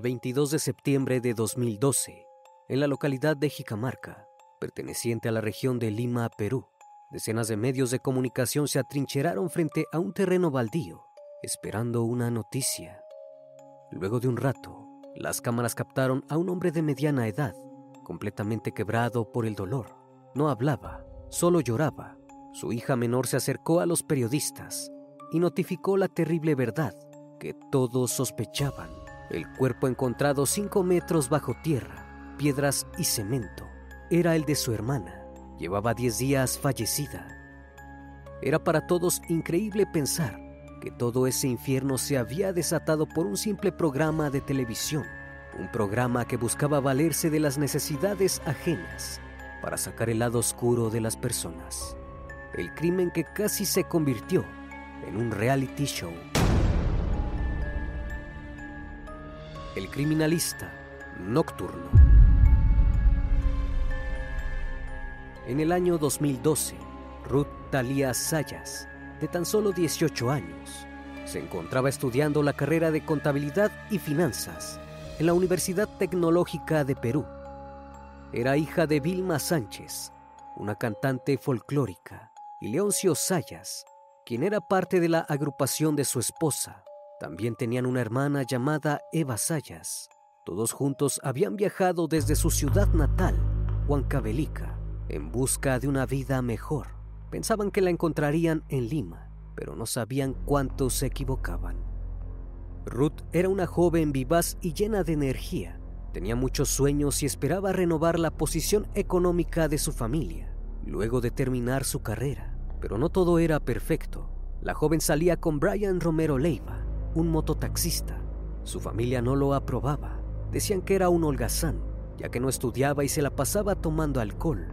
El 22 de septiembre de 2012, en la localidad de Jicamarca, perteneciente a la región de Lima, Perú, decenas de medios de comunicación se atrincheraron frente a un terreno baldío, esperando una noticia. Luego de un rato, las cámaras captaron a un hombre de mediana edad, completamente quebrado por el dolor. No hablaba, solo lloraba. Su hija menor se acercó a los periodistas y notificó la terrible verdad que todos sospechaban. El cuerpo encontrado cinco metros bajo tierra, piedras y cemento, era el de su hermana. Llevaba diez días fallecida. Era para todos increíble pensar que todo ese infierno se había desatado por un simple programa de televisión, un programa que buscaba valerse de las necesidades ajenas para sacar el lado oscuro de las personas. El crimen que casi se convirtió en un reality show. El criminalista nocturno. En el año 2012, Ruth Talia Sayas, de tan solo 18 años, se encontraba estudiando la carrera de contabilidad y finanzas en la Universidad Tecnológica de Perú. Era hija de Vilma Sánchez, una cantante folclórica, y Leoncio Sayas, quien era parte de la agrupación de su esposa. También tenían una hermana llamada Eva Sayas. Todos juntos habían viajado desde su ciudad natal, Huancavelica, en busca de una vida mejor. Pensaban que la encontrarían en Lima, pero no sabían cuánto se equivocaban. Ruth era una joven vivaz y llena de energía. Tenía muchos sueños y esperaba renovar la posición económica de su familia, luego de terminar su carrera. Pero no todo era perfecto. La joven salía con Brian Romero Leiva, un mototaxista. Su familia no lo aprobaba. Decían que era un holgazán, ya que no estudiaba y se la pasaba tomando alcohol.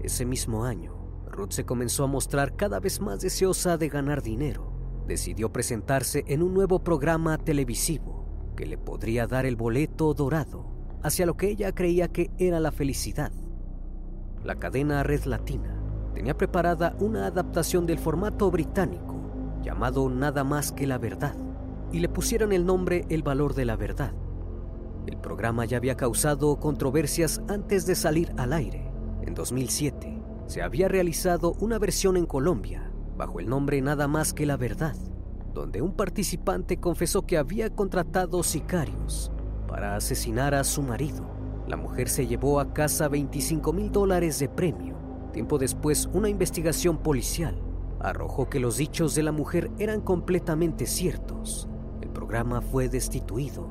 Ese mismo año, Ruth se comenzó a mostrar cada vez más deseosa de ganar dinero. Decidió presentarse en un nuevo programa televisivo que le podría dar el boleto dorado hacia lo que ella creía que era la felicidad. La cadena Red Latina tenía preparada una adaptación del formato británico llamado Nada más que la verdad y le pusieron el nombre El valor de la verdad. El programa ya había causado controversias antes de salir al aire. En 2007 se había realizado una versión en Colombia bajo el nombre Nada más que la verdad, donde un participante confesó que había contratado sicarios para asesinar a su marido. La mujer se llevó a casa 25 mil dólares de premio. Tiempo después, una investigación policial arrojó que los dichos de la mujer eran completamente ciertos. El programa fue destituido.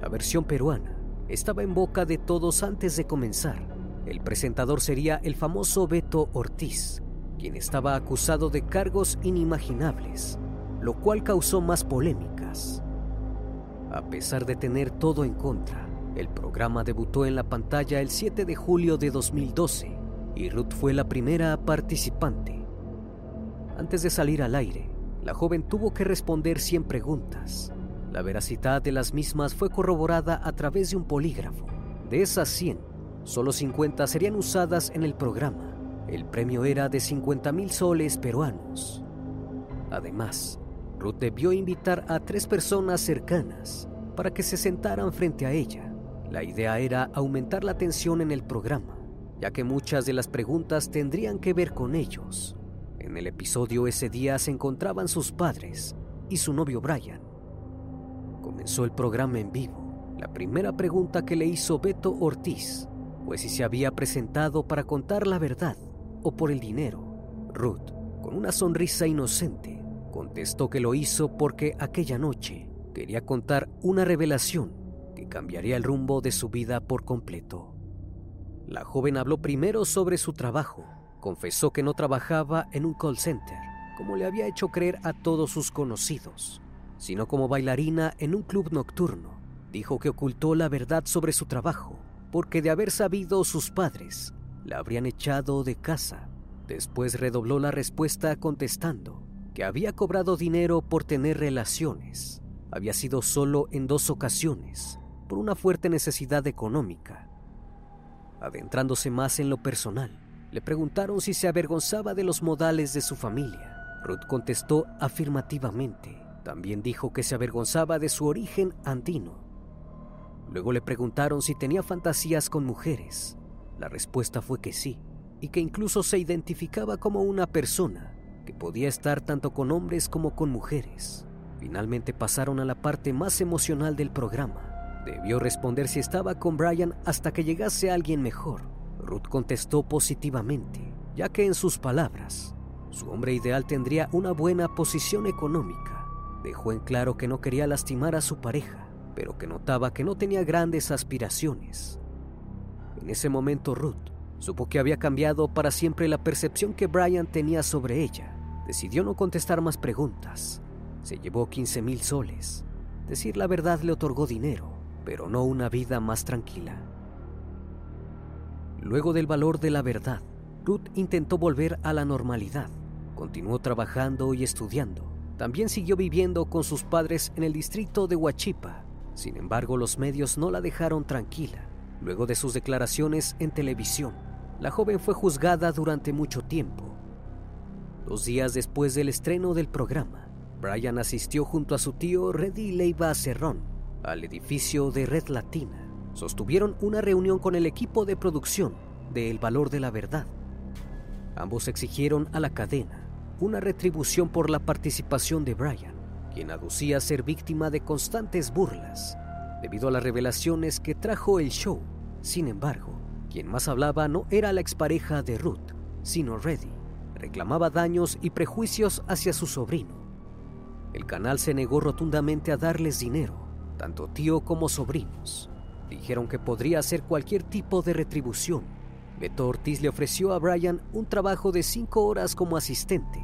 La versión peruana estaba en boca de todos antes de comenzar. El presentador sería el famoso Beto Ortiz, quien estaba acusado de cargos inimaginables, lo cual causó más polémicas. A pesar de tener todo en contra, el programa debutó en la pantalla el 7 de julio de 2012 y Ruth fue la primera participante. Antes de salir al aire, la joven tuvo que responder 100 preguntas. La veracidad de las mismas fue corroborada a través de un polígrafo. De esas 100, solo 50 serían usadas en el programa. El premio era de 50 mil soles peruanos. Además, Ruth debió invitar a tres personas cercanas para que se sentaran frente a ella. La idea era aumentar la tensión en el programa, ya que muchas de las preguntas tendrían que ver con ellos. En el episodio ese día se encontraban sus padres y su novio Brian. Comenzó el programa en vivo. La primera pregunta que le hizo Beto Ortiz fue si se había presentado para contar la verdad o por el dinero. Ruth, con una sonrisa inocente, contestó que lo hizo porque aquella noche quería contar una revelación que cambiaría el rumbo de su vida por completo. La joven habló primero sobre su trabajo. Confesó que no trabajaba en un call center, como le había hecho creer a todos sus conocidos, sino como bailarina en un club nocturno. Dijo que ocultó la verdad sobre su trabajo, porque de haber sabido sus padres, la habrían echado de casa. Después redobló la respuesta contestando que había cobrado dinero por tener relaciones. Había sido solo en dos ocasiones, por una fuerte necesidad económica. Adentrándose más en lo personal, le preguntaron si se avergonzaba de los modales de su familia. Ruth contestó afirmativamente. También dijo que se avergonzaba de su origen andino. Luego le preguntaron si tenía fantasías con mujeres. La respuesta fue que sí, y que incluso se identificaba como una persona que podía estar tanto con hombres como con mujeres. Finalmente pasaron a la parte más emocional del programa. Debió responder si estaba con Brian hasta que llegase alguien mejor. Ruth contestó positivamente, ya que en sus palabras, su hombre ideal tendría una buena posición económica. Dejó en claro que no quería lastimar a su pareja, pero que notaba que no tenía grandes aspiraciones. En ese momento Ruth supo que había cambiado para siempre la percepción que Brian tenía sobre ella. Decidió no contestar más preguntas. Se llevó 15 mil soles. Decir la verdad le otorgó dinero, pero no una vida más tranquila. Luego del valor de la verdad, Ruth intentó volver a la normalidad. Continuó trabajando y estudiando. También siguió viviendo con sus padres en el distrito de Huachipa. Sin embargo, los medios no la dejaron tranquila. Luego de sus declaraciones en televisión, la joven fue juzgada durante mucho tiempo. Dos días después del estreno del programa, Brian asistió junto a su tío Reddy Leiva Cerrón al edificio de Red Latina. Sostuvieron una reunión con el equipo de producción de El Valor de la Verdad. Ambos exigieron a la cadena una retribución por la participación de Brian, quien aducía ser víctima de constantes burlas debido a las revelaciones que trajo el show. Sin embargo, quien más hablaba no era la expareja de Ruth, sino Reddy. Reclamaba daños y prejuicios hacia su sobrino. El canal se negó rotundamente a darles dinero, tanto tío como sobrinos. Dijeron que podría hacer cualquier tipo de retribución. Beto Ortiz le ofreció a Brian un trabajo de cinco horas como asistente.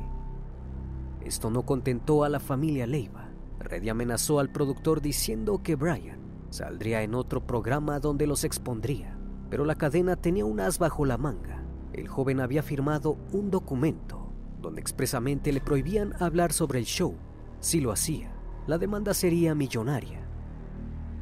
Esto no contentó a la familia Leiva. Reddy amenazó al productor diciendo que Brian saldría en otro programa donde los expondría, pero la cadena tenía un as bajo la manga. El joven había firmado un documento donde expresamente le prohibían hablar sobre el show. Si lo hacía, la demanda sería millonaria.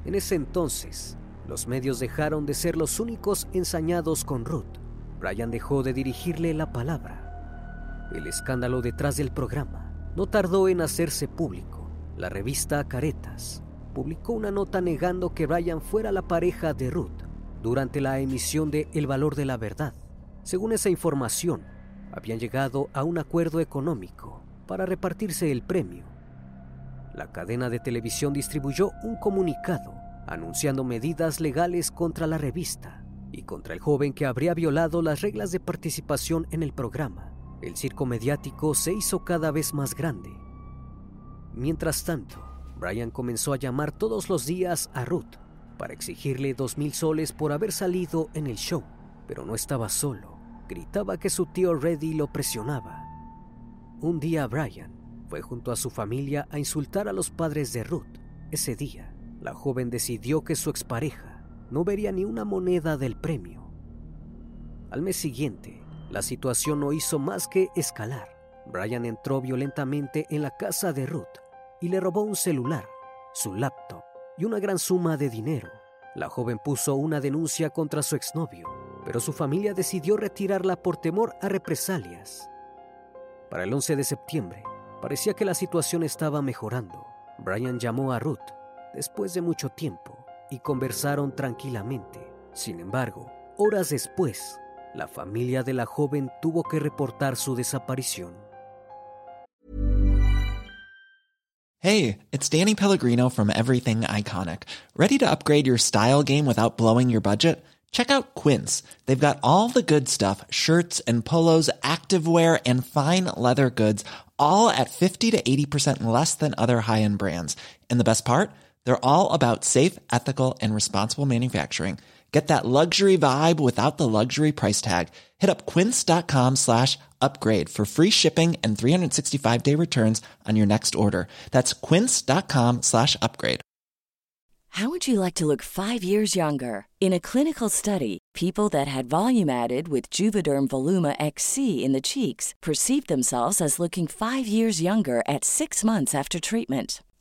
En ese entonces, los medios dejaron de ser los únicos ensañados con Ruth. Brian dejó de dirigirle la palabra. El escándalo detrás del programa no tardó en hacerse público. La revista Caretas publicó una nota negando que Brian fuera la pareja de Ruth durante la emisión de El valor de la verdad. Según esa información, habían llegado a un acuerdo económico para repartirse el premio. La cadena de televisión distribuyó un comunicado anunciando medidas legales contra la revista y contra el joven que habría violado las reglas de participación en el programa. El circo mediático se hizo cada vez más grande. Mientras tanto, Brian comenzó a llamar todos los días a Ruth para exigirle dos mil soles por haber salido en el show, pero no estaba solo. Gritaba que su tío Reddy lo presionaba. Un día Brian fue junto a su familia a insultar a los padres de Ruth. Ese día, la joven decidió que su expareja no vería ni una moneda del premio. Al mes siguiente, la situación no hizo más que escalar. Brian entró violentamente en la casa de Ruth y le robó un celular, su laptop y una gran suma de dinero. La joven puso una denuncia contra su exnovio, pero su familia decidió retirarla por temor a represalias. Para el 11 de septiembre, parecía que la situación estaba mejorando. Brian llamó a Ruth después de mucho tiempo y conversaron tranquilamente. Sin embargo, horas después, la familia de la joven tuvo que reportar su desaparición. Hey, it's Danny Pellegrino from Everything Iconic. ¿Ready to upgrade your style game without blowing your budget? Check out Quince. They've got all the good stuff shirts and polos, activewear, and fine leather goods, all at 50 to 80% less than other high end brands. And the best part? They're all about safe, ethical, and responsible manufacturing. Get that luxury vibe without the luxury price tag. Hit up quince.com slash upgrade for free shipping and 365 day returns on your next order. That's quince.com slash upgrade. How would you like to look five years younger? In a clinical study, people that had volume added with Juvederm Voluma XC in the cheeks perceived themselves as looking five years younger at six months after treatment.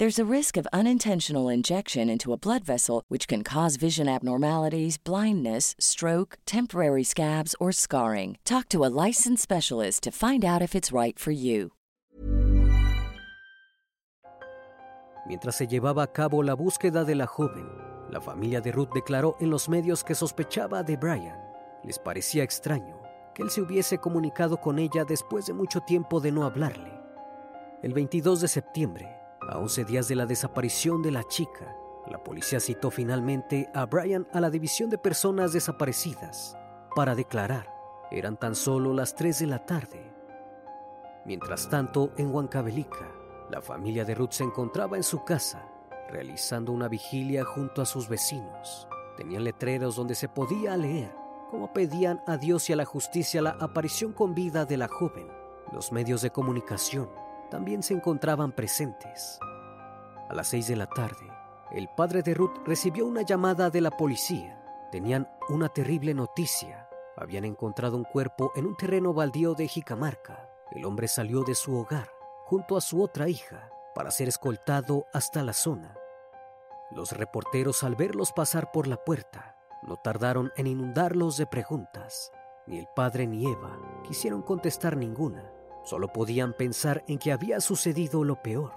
There's a risk of unintentional injection into a blood vessel, which can cause vision abnormalities, blindness, stroke, temporary scabs, or scarring. Talk to a licensed specialist to find out if it's right for you. Mientras se llevaba a cabo la búsqueda de la joven, la familia de Ruth declaró en los medios que sospechaba de Brian. Les parecía extraño que él se hubiese comunicado con ella después de mucho tiempo de no hablarle. El 22 de septiembre, a 11 días de la desaparición de la chica, la policía citó finalmente a Brian a la División de Personas Desaparecidas para declarar. Eran tan solo las 3 de la tarde. Mientras tanto, en Huancavelica, la familia de Ruth se encontraba en su casa, realizando una vigilia junto a sus vecinos. Tenían letreros donde se podía leer cómo pedían a Dios y a la justicia la aparición con vida de la joven. Los medios de comunicación también se encontraban presentes. A las seis de la tarde, el padre de Ruth recibió una llamada de la policía. Tenían una terrible noticia. Habían encontrado un cuerpo en un terreno baldío de Jicamarca. El hombre salió de su hogar junto a su otra hija para ser escoltado hasta la zona. Los reporteros al verlos pasar por la puerta no tardaron en inundarlos de preguntas. Ni el padre ni Eva quisieron contestar ninguna. Solo podían pensar en que había sucedido lo peor.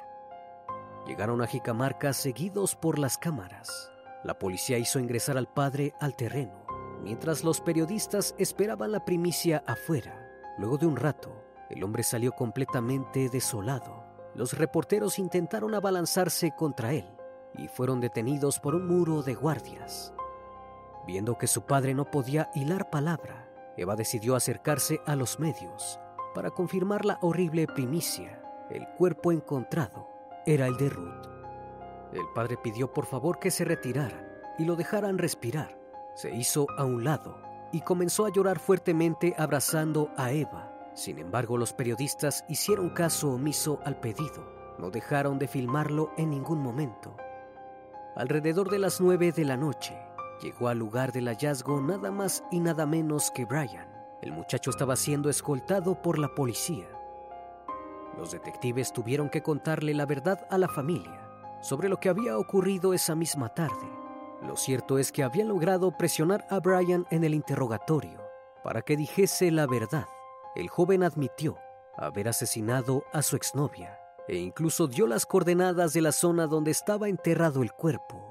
Llegaron a Jicamarca seguidos por las cámaras. La policía hizo ingresar al padre al terreno, mientras los periodistas esperaban la primicia afuera. Luego de un rato, el hombre salió completamente desolado. Los reporteros intentaron abalanzarse contra él y fueron detenidos por un muro de guardias. Viendo que su padre no podía hilar palabra, Eva decidió acercarse a los medios para confirmar la horrible primicia. El cuerpo encontrado era el de Ruth. El padre pidió por favor que se retiraran y lo dejaran respirar. Se hizo a un lado y comenzó a llorar fuertemente abrazando a Eva. Sin embargo, los periodistas hicieron caso omiso al pedido. No dejaron de filmarlo en ningún momento. Alrededor de las nueve de la noche, llegó al lugar del hallazgo nada más y nada menos que Brian. El muchacho estaba siendo escoltado por la policía. Los detectives tuvieron que contarle la verdad a la familia sobre lo que había ocurrido esa misma tarde. Lo cierto es que habían logrado presionar a Brian en el interrogatorio para que dijese la verdad. El joven admitió haber asesinado a su exnovia e incluso dio las coordenadas de la zona donde estaba enterrado el cuerpo.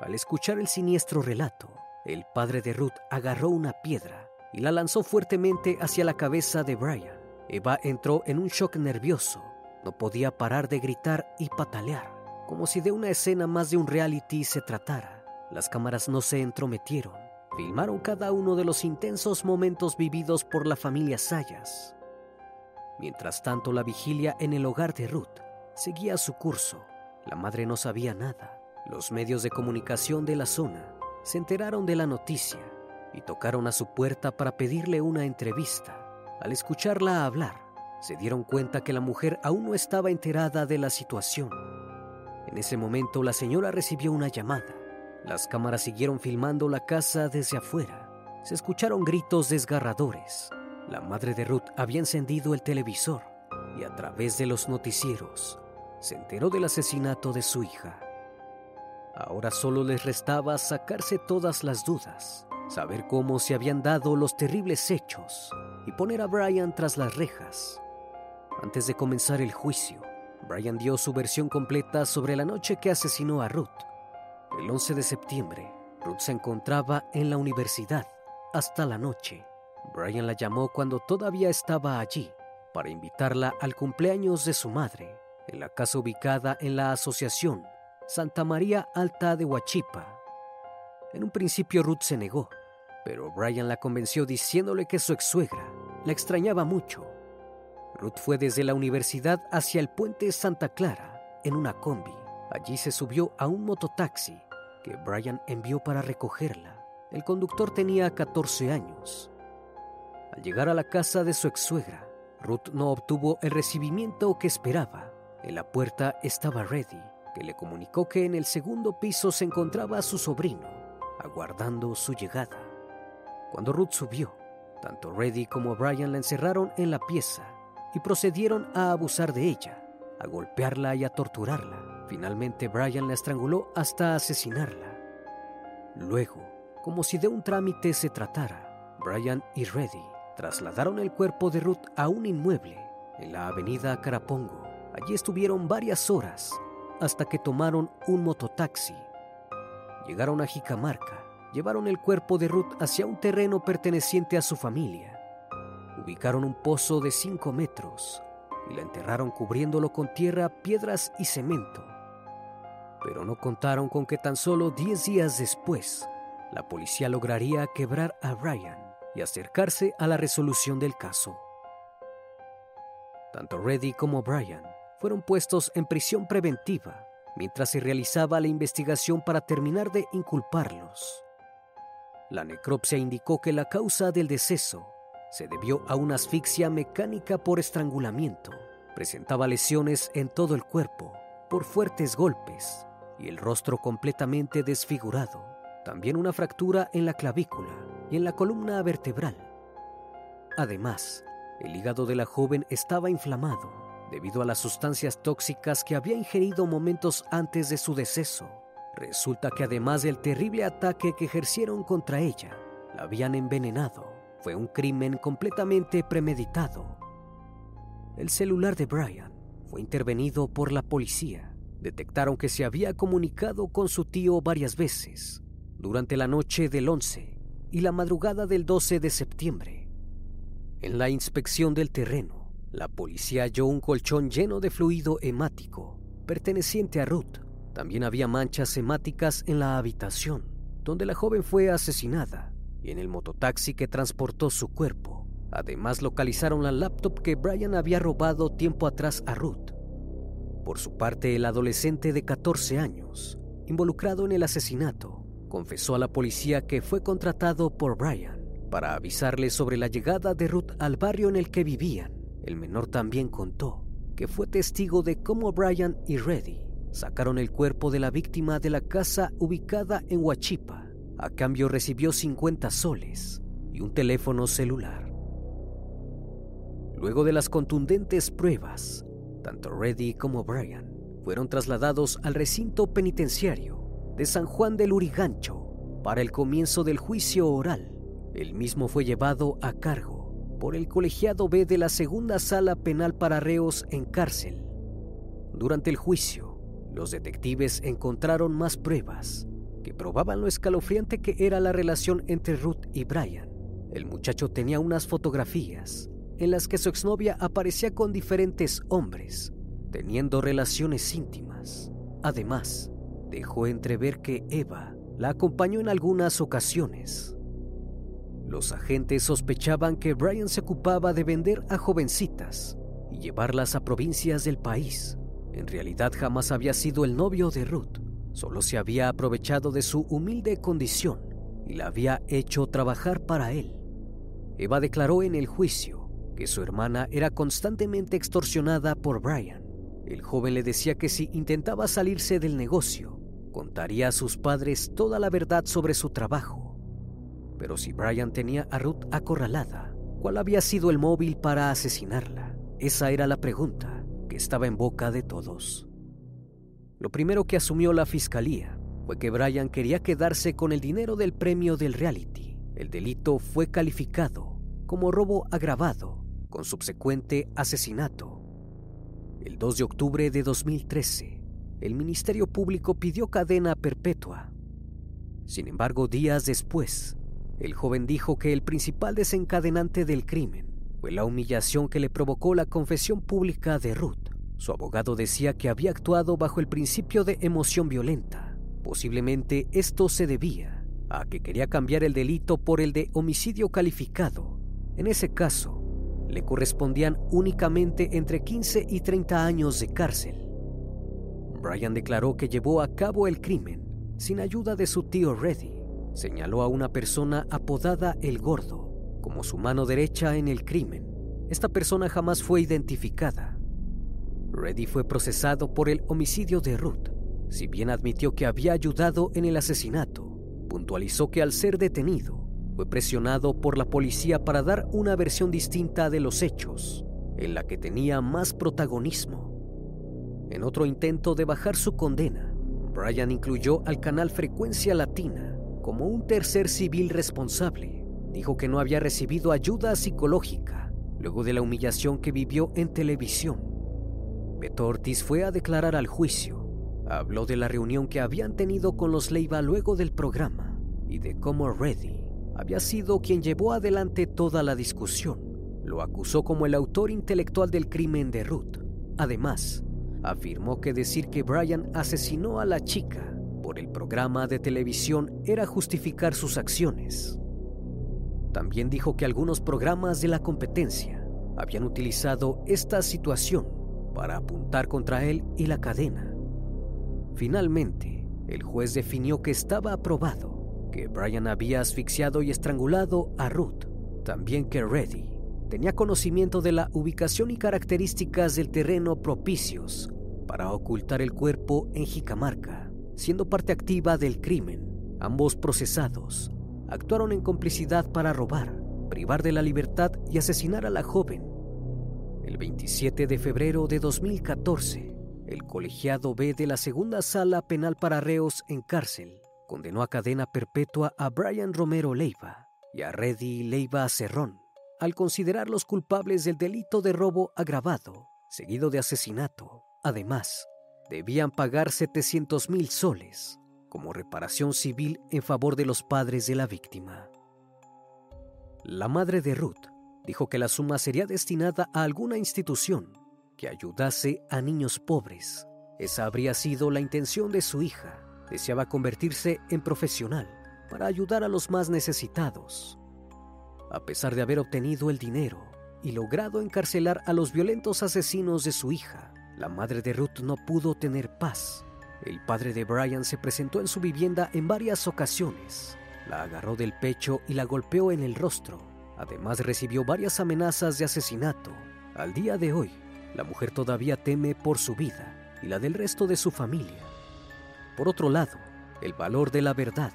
Al escuchar el siniestro relato, el padre de Ruth agarró una piedra y la lanzó fuertemente hacia la cabeza de Brian. Eva entró en un shock nervioso. No podía parar de gritar y patalear, como si de una escena más de un reality se tratara. Las cámaras no se entrometieron. Filmaron cada uno de los intensos momentos vividos por la familia Sayas. Mientras tanto, la vigilia en el hogar de Ruth seguía su curso. La madre no sabía nada. Los medios de comunicación de la zona se enteraron de la noticia y tocaron a su puerta para pedirle una entrevista. Al escucharla hablar, se dieron cuenta que la mujer aún no estaba enterada de la situación. En ese momento la señora recibió una llamada. Las cámaras siguieron filmando la casa desde afuera. Se escucharon gritos desgarradores. La madre de Ruth había encendido el televisor y a través de los noticieros se enteró del asesinato de su hija. Ahora solo les restaba sacarse todas las dudas, saber cómo se habían dado los terribles hechos y poner a Brian tras las rejas. Antes de comenzar el juicio, Brian dio su versión completa sobre la noche que asesinó a Ruth. El 11 de septiembre, Ruth se encontraba en la universidad hasta la noche. Brian la llamó cuando todavía estaba allí para invitarla al cumpleaños de su madre en la casa ubicada en la Asociación Santa María Alta de Huachipa. En un principio Ruth se negó, pero Brian la convenció diciéndole que su ex-suegra la extrañaba mucho. Ruth fue desde la universidad hacia el puente Santa Clara en una combi. Allí se subió a un mototaxi que Brian envió para recogerla. El conductor tenía 14 años. Al llegar a la casa de su ex-suegra, Ruth no obtuvo el recibimiento que esperaba. En la puerta estaba Reddy, que le comunicó que en el segundo piso se encontraba su sobrino, aguardando su llegada. Cuando Ruth subió, tanto Reddy como Brian la encerraron en la pieza y procedieron a abusar de ella, a golpearla y a torturarla. Finalmente Brian la estranguló hasta asesinarla. Luego, como si de un trámite se tratara, Brian y Reddy trasladaron el cuerpo de Ruth a un inmueble en la avenida Carapongo. Allí estuvieron varias horas hasta que tomaron un mototaxi. Llegaron a Jicamarca, llevaron el cuerpo de Ruth hacia un terreno perteneciente a su familia. Ubicaron un pozo de 5 metros y la enterraron cubriéndolo con tierra, piedras y cemento. Pero no contaron con que tan solo 10 días después, la policía lograría quebrar a Brian y acercarse a la resolución del caso. Tanto Reddy como Brian fueron puestos en prisión preventiva mientras se realizaba la investigación para terminar de inculparlos. La necropsia indicó que la causa del deceso se debió a una asfixia mecánica por estrangulamiento. Presentaba lesiones en todo el cuerpo por fuertes golpes y el rostro completamente desfigurado. También una fractura en la clavícula y en la columna vertebral. Además, el hígado de la joven estaba inflamado debido a las sustancias tóxicas que había ingerido momentos antes de su deceso. Resulta que además del terrible ataque que ejercieron contra ella, la habían envenenado. Fue un crimen completamente premeditado. El celular de Brian fue intervenido por la policía. Detectaron que se había comunicado con su tío varias veces durante la noche del 11 y la madrugada del 12 de septiembre. En la inspección del terreno, la policía halló un colchón lleno de fluido hemático, perteneciente a Ruth. También había manchas hemáticas en la habitación, donde la joven fue asesinada, y en el mototaxi que transportó su cuerpo. Además localizaron la laptop que Brian había robado tiempo atrás a Ruth. Por su parte, el adolescente de 14 años, involucrado en el asesinato, confesó a la policía que fue contratado por Brian para avisarle sobre la llegada de Ruth al barrio en el que vivían el menor también contó que fue testigo de cómo Brian y Reddy sacaron el cuerpo de la víctima de la casa ubicada en Huachipa. A cambio recibió 50 soles y un teléfono celular. Luego de las contundentes pruebas, tanto Reddy como Brian fueron trasladados al recinto penitenciario de San Juan del Urigancho para el comienzo del juicio oral. El mismo fue llevado a cargo por el colegiado B de la segunda sala penal para reos en cárcel. Durante el juicio, los detectives encontraron más pruebas que probaban lo escalofriante que era la relación entre Ruth y Brian. El muchacho tenía unas fotografías en las que su exnovia aparecía con diferentes hombres, teniendo relaciones íntimas. Además, dejó entrever que Eva la acompañó en algunas ocasiones. Los agentes sospechaban que Brian se ocupaba de vender a jovencitas y llevarlas a provincias del país. En realidad jamás había sido el novio de Ruth, solo se había aprovechado de su humilde condición y la había hecho trabajar para él. Eva declaró en el juicio que su hermana era constantemente extorsionada por Brian. El joven le decía que si intentaba salirse del negocio, contaría a sus padres toda la verdad sobre su trabajo. Pero si Brian tenía a Ruth acorralada, ¿cuál había sido el móvil para asesinarla? Esa era la pregunta que estaba en boca de todos. Lo primero que asumió la fiscalía fue que Brian quería quedarse con el dinero del premio del reality. El delito fue calificado como robo agravado con subsecuente asesinato. El 2 de octubre de 2013, el Ministerio Público pidió cadena perpetua. Sin embargo, días después, el joven dijo que el principal desencadenante del crimen fue la humillación que le provocó la confesión pública de Ruth. Su abogado decía que había actuado bajo el principio de emoción violenta. Posiblemente esto se debía a que quería cambiar el delito por el de homicidio calificado. En ese caso, le correspondían únicamente entre 15 y 30 años de cárcel. Brian declaró que llevó a cabo el crimen sin ayuda de su tío Reddy. Señaló a una persona apodada El Gordo como su mano derecha en el crimen. Esta persona jamás fue identificada. Reddy fue procesado por el homicidio de Ruth. Si bien admitió que había ayudado en el asesinato, puntualizó que al ser detenido, fue presionado por la policía para dar una versión distinta de los hechos, en la que tenía más protagonismo. En otro intento de bajar su condena, Brian incluyó al canal Frecuencia Latina como un tercer civil responsable. Dijo que no había recibido ayuda psicológica luego de la humillación que vivió en televisión. Beto Ortiz fue a declarar al juicio. Habló de la reunión que habían tenido con los Leiva luego del programa y de cómo Reddy había sido quien llevó adelante toda la discusión. Lo acusó como el autor intelectual del crimen de Ruth. Además, afirmó que decir que Brian asesinó a la chica por el programa de televisión era justificar sus acciones. También dijo que algunos programas de la competencia habían utilizado esta situación para apuntar contra él y la cadena. Finalmente, el juez definió que estaba aprobado que Brian había asfixiado y estrangulado a Ruth, también que Reddy tenía conocimiento de la ubicación y características del terreno propicios para ocultar el cuerpo en Jicamarca, siendo parte activa del crimen. Ambos procesados actuaron en complicidad para robar, privar de la libertad y asesinar a la joven. El 27 de febrero de 2014, el colegiado B de la segunda sala penal para reos en cárcel condenó a cadena perpetua a Brian Romero Leiva y a Reddy Leiva Cerrón al considerarlos culpables del delito de robo agravado, seguido de asesinato. Además, debían pagar 700 mil soles como reparación civil en favor de los padres de la víctima. La madre de Ruth dijo que la suma sería destinada a alguna institución que ayudase a niños pobres. Esa habría sido la intención de su hija. Deseaba convertirse en profesional para ayudar a los más necesitados. A pesar de haber obtenido el dinero y logrado encarcelar a los violentos asesinos de su hija, la madre de Ruth no pudo tener paz. El padre de Brian se presentó en su vivienda en varias ocasiones. La agarró del pecho y la golpeó en el rostro. Además recibió varias amenazas de asesinato. Al día de hoy, la mujer todavía teme por su vida y la del resto de su familia. Por otro lado, el valor de la verdad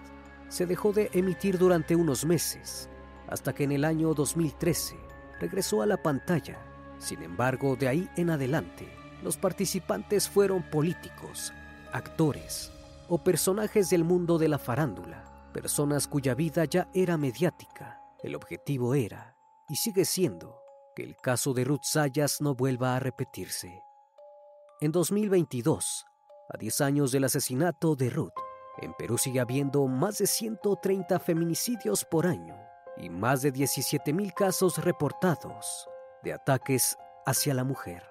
se dejó de emitir durante unos meses, hasta que en el año 2013 regresó a la pantalla Sin embargo, de ahí en adelante, los participantes fueron políticos, actores o personajes del mundo de la farándula, personas cuya vida ya era mediática. El objetivo era, y sigue siendo, que el caso de Ruth Sayas no vuelva a repetirse. En 2022, a 10 años del asesinato de Ruth, en Perú sigue habiendo más de 130 feminicidios por año y más de 17.000 casos reportados de ataques hacia la mujer.